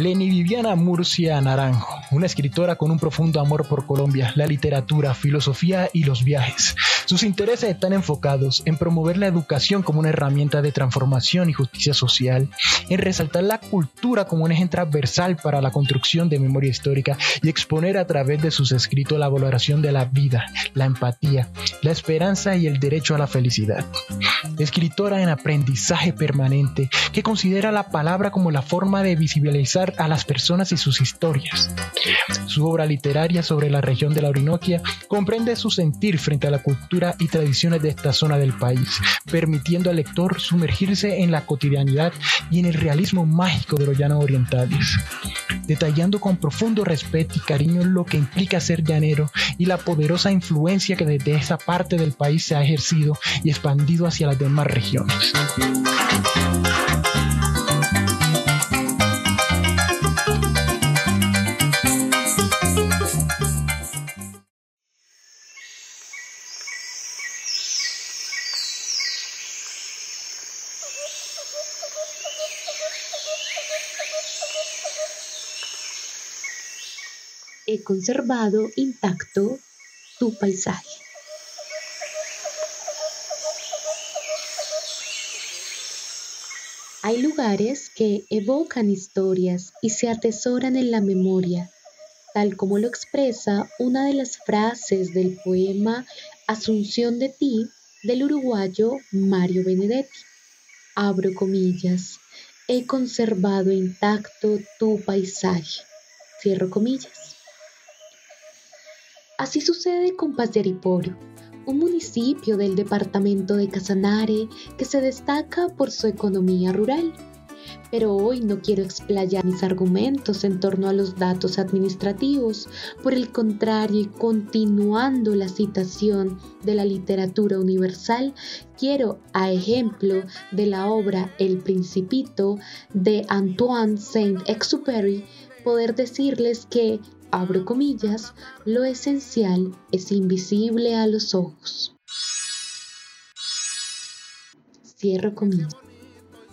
Leni Viviana Murcia Naranjo, una escritora con un profundo amor por Colombia, la literatura, filosofía y los viajes. Sus intereses están enfocados en promover la educación como una herramienta de transformación y justicia social, en resaltar la cultura como un eje transversal para la construcción de memoria histórica y exponer a través de sus escritos la valoración de la vida, la empatía, la esperanza y el derecho a la felicidad. Escritora en aprendizaje permanente que considera la palabra como la forma de visibilizar a las personas y sus historias. Su obra literaria sobre la región de la Orinoquia comprende su sentir frente a la cultura y tradiciones de esta zona del país, permitiendo al lector sumergirse en la cotidianidad y en el realismo mágico de los llanos orientales, detallando con profundo respeto y cariño lo que implica ser llanero y la poderosa influencia que desde esa parte del país se ha ejercido y expandido hacia las demás regiones. He conservado intacto tu paisaje. Hay lugares que evocan historias y se atesoran en la memoria, tal como lo expresa una de las frases del poema Asunción de ti del uruguayo Mario Benedetti. Abro comillas, he conservado intacto tu paisaje. Cierro comillas. Así sucede con Paz de Ariporo, un municipio del departamento de Casanare que se destaca por su economía rural. Pero hoy no quiero explayar mis argumentos en torno a los datos administrativos, por el contrario continuando la citación de la literatura universal, quiero, a ejemplo de la obra El Principito de Antoine Saint-Exupéry, poder decirles que abro comillas, lo esencial es invisible a los ojos. Cierro comillas.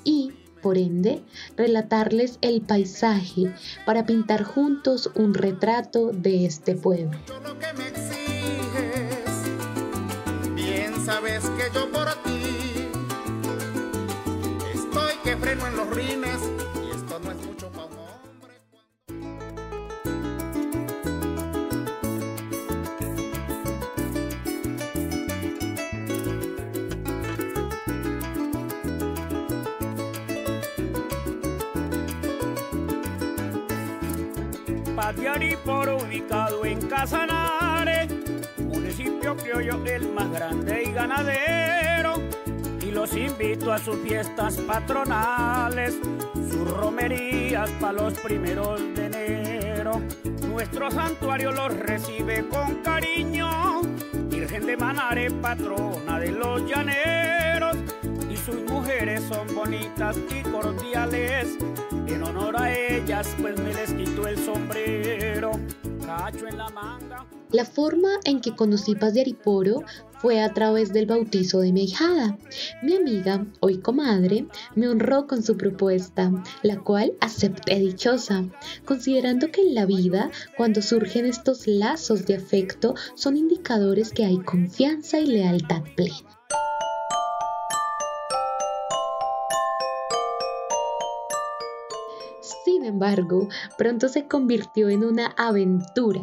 Y, por ende, relatarles el paisaje para pintar juntos un retrato de este pueblo. Sabes que yo por ti estoy que freno en los rines por ubicado en Casanare, municipio criollo el más grande y ganadero. Y los invito a sus fiestas patronales, sus romerías para los primeros de enero. Nuestro santuario los recibe con cariño, Virgen de Manare, patrona de los llaneros. Y sus mujeres son bonitas y cordiales pues me les el sombrero, la. La forma en que conocí Paz de Ariporo fue a través del bautizo de mi hijada. Mi amiga, hoy comadre, me honró con su propuesta, la cual acepté dichosa, considerando que en la vida, cuando surgen estos lazos de afecto, son indicadores que hay confianza y lealtad plena. Embargo, pronto se convirtió en una aventura,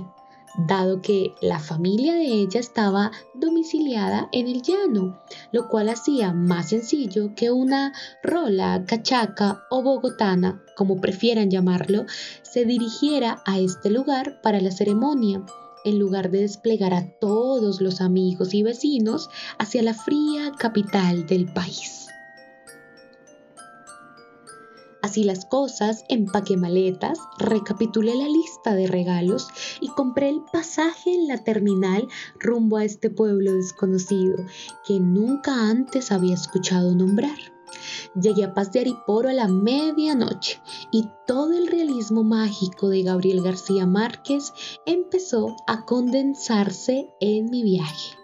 dado que la familia de ella estaba domiciliada en el llano, lo cual hacía más sencillo que una rola, cachaca o bogotana, como prefieran llamarlo, se dirigiera a este lugar para la ceremonia en lugar de desplegar a todos los amigos y vecinos hacia la fría capital del país. Así las cosas, empaqué maletas, recapitulé la lista de regalos y compré el pasaje en la terminal rumbo a este pueblo desconocido que nunca antes había escuchado nombrar. Llegué a Paz de Ariporo a la medianoche y todo el realismo mágico de Gabriel García Márquez empezó a condensarse en mi viaje.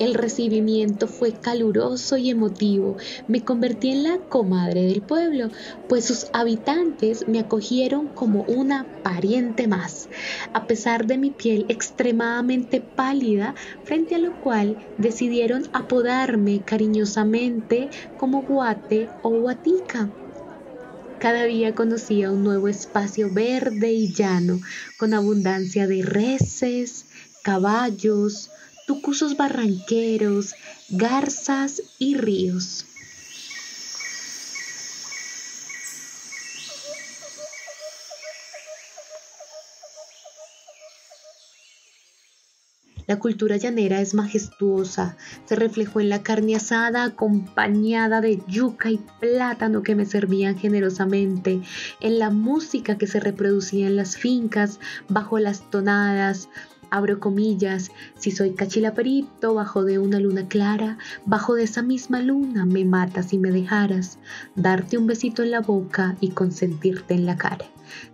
El recibimiento fue caluroso y emotivo. Me convertí en la comadre del pueblo, pues sus habitantes me acogieron como una pariente más, a pesar de mi piel extremadamente pálida, frente a lo cual decidieron apodarme cariñosamente como guate o guatica. Cada día conocía un nuevo espacio verde y llano, con abundancia de reses, caballos, tucusos barranqueros, garzas y ríos. La cultura llanera es majestuosa, se reflejó en la carne asada acompañada de yuca y plátano que me servían generosamente, en la música que se reproducía en las fincas, bajo las tonadas, abro comillas, si soy cachilaperito bajo de una luna clara, bajo de esa misma luna me matas y me dejaras, darte un besito en la boca y consentirte en la cara.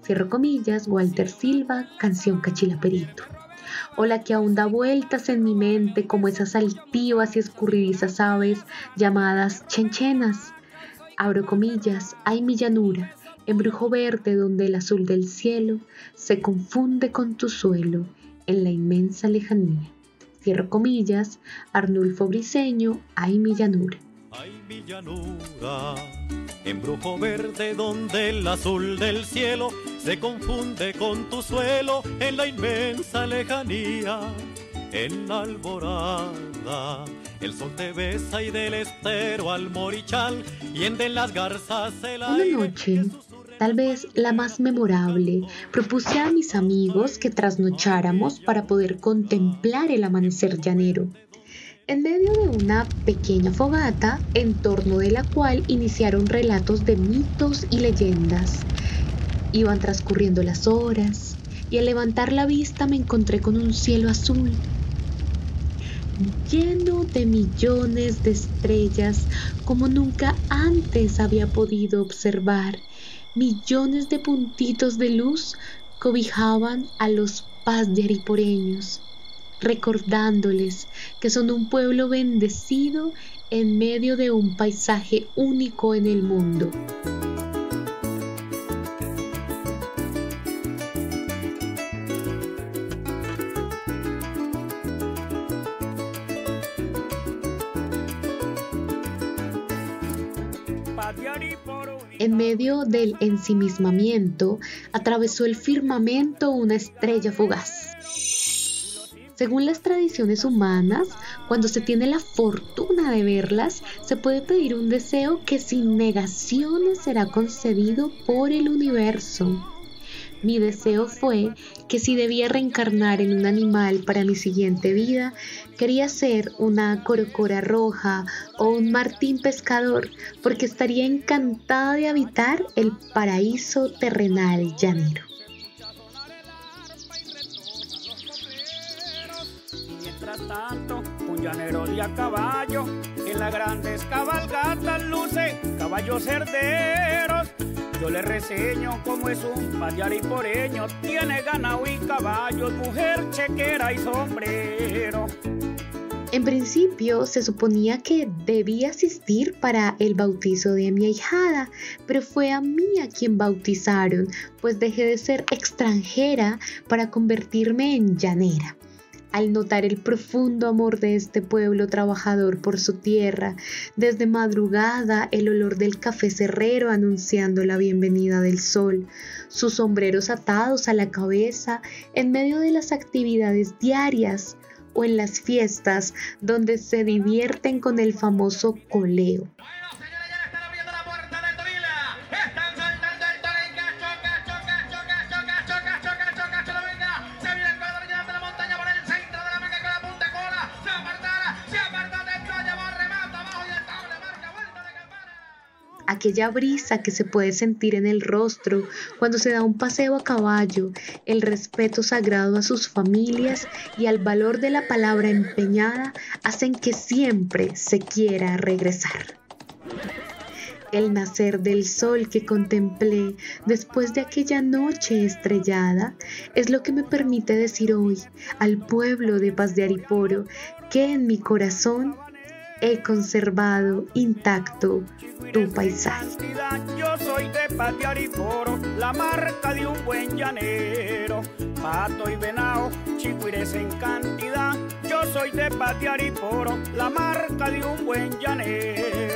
Cierro comillas, Walter Silva, canción cachilaperito o la que aún da vueltas en mi mente como esas altivas y escurridizas aves llamadas chenchenas. Abro comillas, hay mi llanura, embrujo verde donde el azul del cielo se confunde con tu suelo en la inmensa lejanía. Cierro comillas, Arnulfo Briseño, hay mi llanura. Hay mi llanura, embrujo verde donde el azul del cielo se confunde con tu suelo en la inmensa lejanía, en la alborada. El sol te besa y del estero al morichal y en de las garzas el Una noche, tal vez la más memorable, propuse a mis amigos que trasnocháramos para poder contemplar el amanecer llanero en medio de una pequeña fogata en torno de la cual iniciaron relatos de mitos y leyendas. Iban transcurriendo las horas y al levantar la vista me encontré con un cielo azul lleno de millones de estrellas como nunca antes había podido observar. Millones de puntitos de luz cobijaban a los paz de ariporeños, recordándoles que son un pueblo bendecido en medio de un paisaje único en el mundo. En medio del ensimismamiento, atravesó el firmamento una estrella fugaz. Según las tradiciones humanas, cuando se tiene la fortuna de verlas, se puede pedir un deseo que sin negaciones será concedido por el universo. Mi deseo fue que si debía reencarnar en un animal para mi siguiente vida, quería ser una corocora roja o un martín pescador, porque estaría encantada de habitar el paraíso terrenal llanero. Mientras tanto, un llanero de a caballo, en las grandes cabalgatas luce caballos cerderos yo le reseño cómo es un poreño, tiene ganado y caballos, mujer chequera y sombrero. En principio se suponía que debía asistir para el bautizo de mi ahijada, pero fue a mí a quien bautizaron, pues dejé de ser extranjera para convertirme en llanera al notar el profundo amor de este pueblo trabajador por su tierra, desde madrugada el olor del café cerrero anunciando la bienvenida del sol, sus sombreros atados a la cabeza en medio de las actividades diarias o en las fiestas donde se divierten con el famoso coleo. Aquella brisa que se puede sentir en el rostro cuando se da un paseo a caballo, el respeto sagrado a sus familias y al valor de la palabra empeñada hacen que siempre se quiera regresar. El nacer del sol que contemplé después de aquella noche estrellada es lo que me permite decir hoy al pueblo de Paz de Ariporo que en mi corazón he conservado intacto tu paisaje. Yo soy de Paz de Ariporo, la marca de un buen llanero. Pato y venado, chigüires en cantidad. Yo soy de Paz de Ariporo, la marca de un buen llanero.